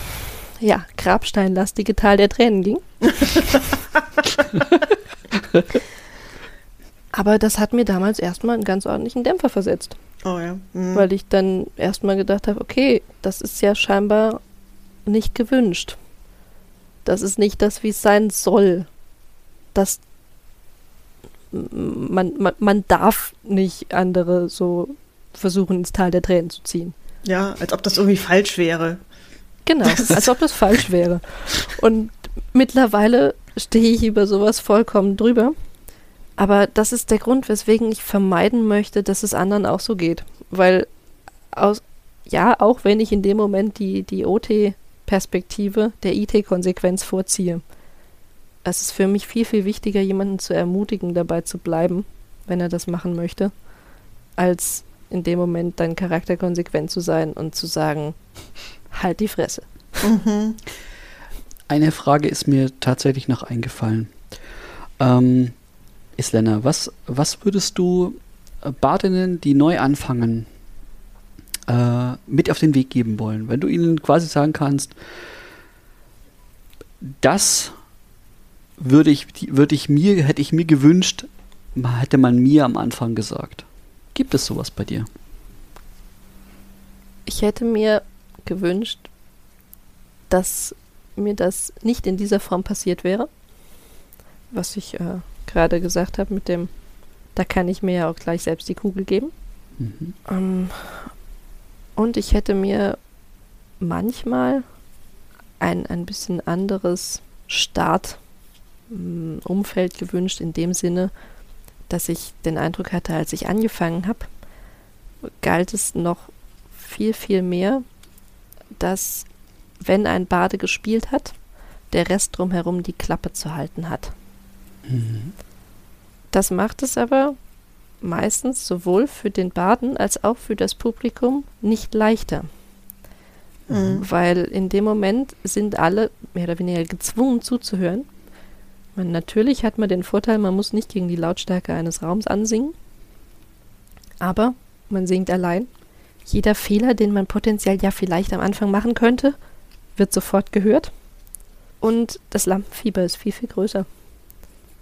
ja, Grabsteinlastige Tal der Tränen ging. Aber das hat mir damals erstmal einen ganz ordentlichen Dämpfer versetzt. Oh ja. Mhm. Weil ich dann erstmal gedacht habe, okay, das ist ja scheinbar nicht gewünscht. Das ist nicht das, wie es sein soll dass man, man, man darf nicht andere so versuchen, ins Tal der Tränen zu ziehen. Ja, als ob das irgendwie falsch wäre. Genau, als ob das falsch wäre. Und mittlerweile stehe ich über sowas vollkommen drüber. Aber das ist der Grund, weswegen ich vermeiden möchte, dass es anderen auch so geht. Weil aus, ja, auch wenn ich in dem Moment die, die OT-Perspektive der IT-Konsequenz vorziehe, es ist für mich viel, viel wichtiger, jemanden zu ermutigen, dabei zu bleiben, wenn er das machen möchte, als in dem Moment dein Charakter konsequent zu sein und zu sagen, halt die Fresse. Mhm. Eine Frage ist mir tatsächlich noch eingefallen. Ähm, Islena, was, was würdest du Badinnen, die neu anfangen, äh, mit auf den Weg geben wollen? Wenn du ihnen quasi sagen kannst, das würde ich, würde ich mir, hätte ich mir gewünscht, hätte man mir am Anfang gesagt. Gibt es sowas bei dir? Ich hätte mir gewünscht, dass mir das nicht in dieser Form passiert wäre. Was ich äh, gerade gesagt habe mit dem, da kann ich mir ja auch gleich selbst die Kugel geben. Mhm. Ähm, und ich hätte mir manchmal ein, ein bisschen anderes Start Mm, Umfeld gewünscht, in dem Sinne, dass ich den Eindruck hatte, als ich angefangen habe, galt es noch viel, viel mehr, dass wenn ein Bade gespielt hat, der Rest drumherum die Klappe zu halten hat. Mhm. Das macht es aber meistens sowohl für den Baden als auch für das Publikum nicht leichter. Mhm. Weil in dem Moment sind alle mehr oder weniger gezwungen zuzuhören man, natürlich hat man den Vorteil, man muss nicht gegen die Lautstärke eines Raums ansingen, aber man singt allein. Jeder Fehler, den man potenziell ja vielleicht am Anfang machen könnte, wird sofort gehört. Und das Lampenfieber ist viel, viel größer.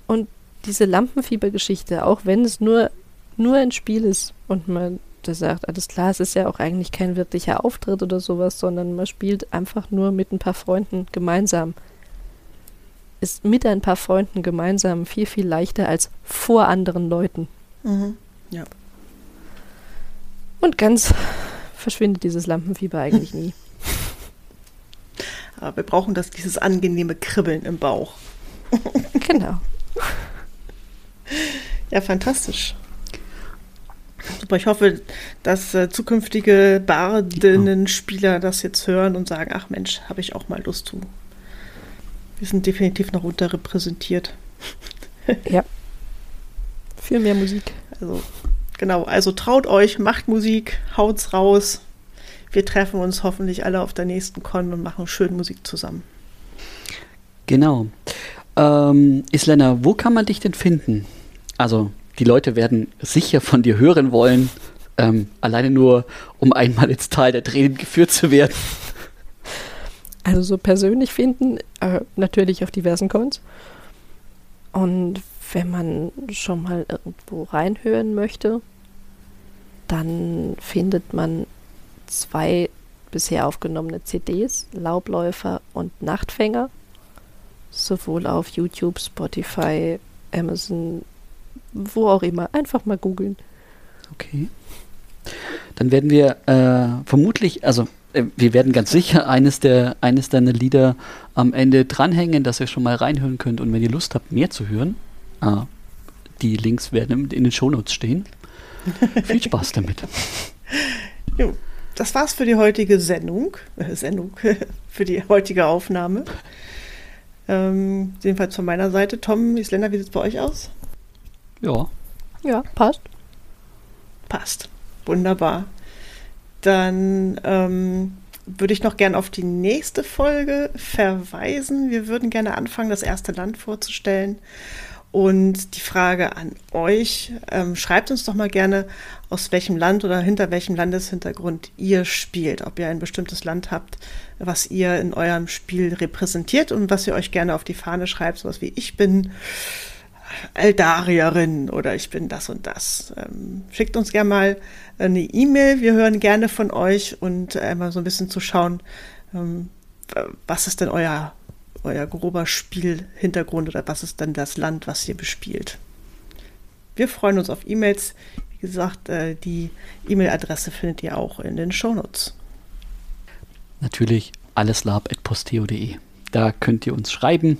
Und diese Lampenfiebergeschichte, auch wenn es nur, nur ein Spiel ist und man da sagt, alles klar, es ist ja auch eigentlich kein wirklicher Auftritt oder sowas, sondern man spielt einfach nur mit ein paar Freunden gemeinsam ist mit ein paar Freunden gemeinsam viel, viel leichter als vor anderen Leuten. Mhm. Ja. Und ganz verschwindet dieses Lampenfieber eigentlich nie. Aber wir brauchen das, dieses angenehme Kribbeln im Bauch. Genau. Ja, fantastisch. Super, ich hoffe, dass äh, zukünftige Bardinnen-Spieler das jetzt hören und sagen, ach Mensch, habe ich auch mal Lust zu. Wir sind definitiv noch unterrepräsentiert. Ja. Viel mehr Musik. Also, genau, also traut euch, macht Musik, haut's raus. Wir treffen uns hoffentlich alle auf der nächsten Con und machen schön Musik zusammen. Genau. Ähm, Islena, wo kann man dich denn finden? Also, die Leute werden sicher von dir hören wollen, ähm, alleine nur, um einmal ins Tal der Tränen geführt zu werden. Also so persönlich finden, äh, natürlich auf diversen Cons. Und wenn man schon mal irgendwo reinhören möchte, dann findet man zwei bisher aufgenommene CDs, Laubläufer und Nachtfänger, sowohl auf YouTube, Spotify, Amazon, wo auch immer. Einfach mal googeln. Okay. Dann werden wir äh, vermutlich, also äh, wir werden ganz sicher eines der eines deiner Lieder am Ende dranhängen, dass ihr schon mal reinhören könnt. Und wenn ihr Lust habt, mehr zu hören, äh, die Links werden in den Shownotes stehen. Viel Spaß damit. Jo, das war's für die heutige Sendung. Äh, Sendung, für die heutige Aufnahme. Ähm, jedenfalls von meiner Seite. Tom, Isländer, wie sieht's bei euch aus? Ja. Ja, passt. Passt. Wunderbar. Dann ähm, würde ich noch gern auf die nächste Folge verweisen. Wir würden gerne anfangen, das erste Land vorzustellen. Und die Frage an euch, ähm, schreibt uns doch mal gerne, aus welchem Land oder hinter welchem Landeshintergrund ihr spielt. Ob ihr ein bestimmtes Land habt, was ihr in eurem Spiel repräsentiert und was ihr euch gerne auf die Fahne schreibt, sowas wie ich bin Eldarierin oder ich bin das und das. Ähm, schickt uns gerne mal eine E-Mail. Wir hören gerne von euch und einmal so ein bisschen zu schauen, ähm, was ist denn euer euer grober Spielhintergrund oder was ist dann das Land, was ihr bespielt. Wir freuen uns auf E-Mails. Wie gesagt, äh, die E-Mail-Adresse findet ihr auch in den Shownotes. Natürlich alleslab.posteo.de. Da könnt ihr uns schreiben.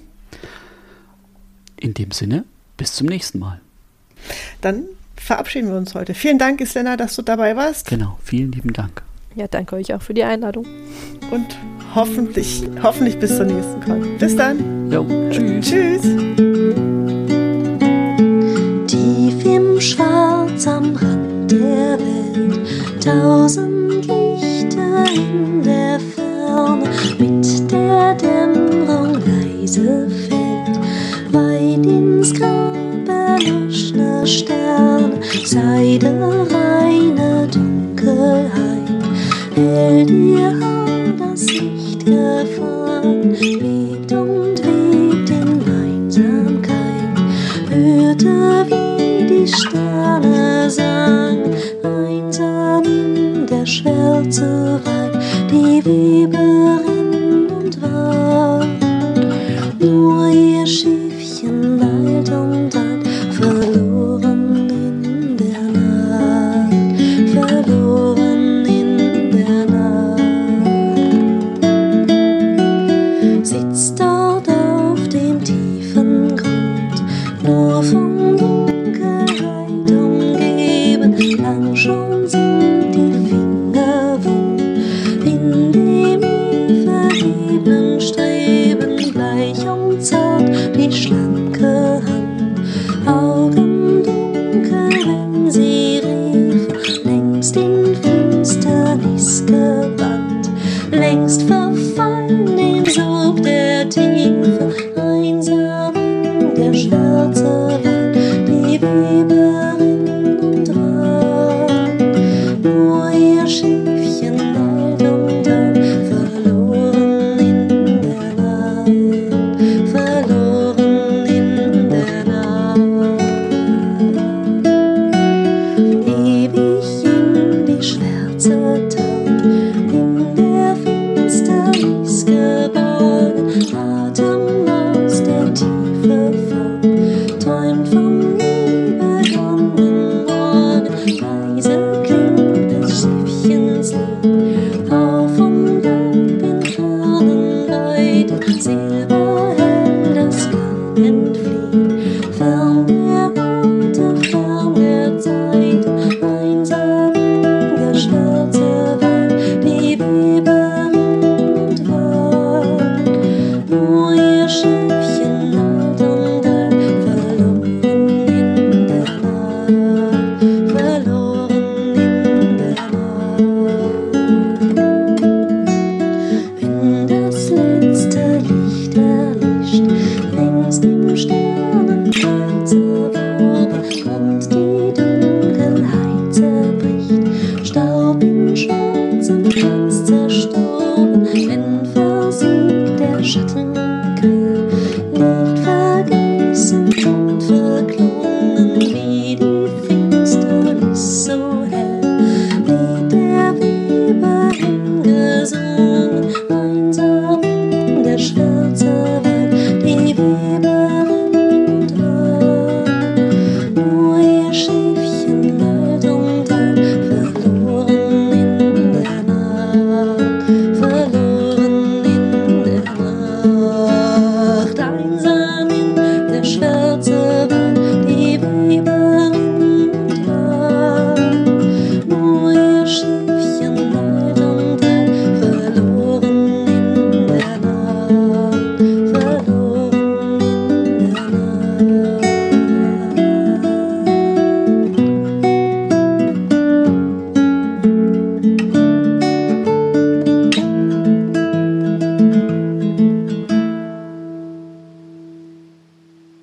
In dem Sinne, bis zum nächsten Mal. Dann verabschieden wir uns heute. Vielen Dank, Islena, dass du dabei warst. Genau, vielen lieben Dank. Ja, danke euch auch für die Einladung. Und hoffentlich, hoffentlich bis zur nächsten Call. Bis dann. Jo, tschüss. Tschüss. Tief im Schwarz am Rand der Welt, tausend Lichter in der Ferne, mit der Dämmerung leise fällt, weit ins Grab erloschene Sterne, Seide reine Dunkelheit, hält ihr Haar das Licht gefahren, webt und webt in Einsamkeit, hörte wie die Sterne sang, einsam in der Schwärze weit, die Weberin und ward. Nur ihr Schiffchen eilt und eilt,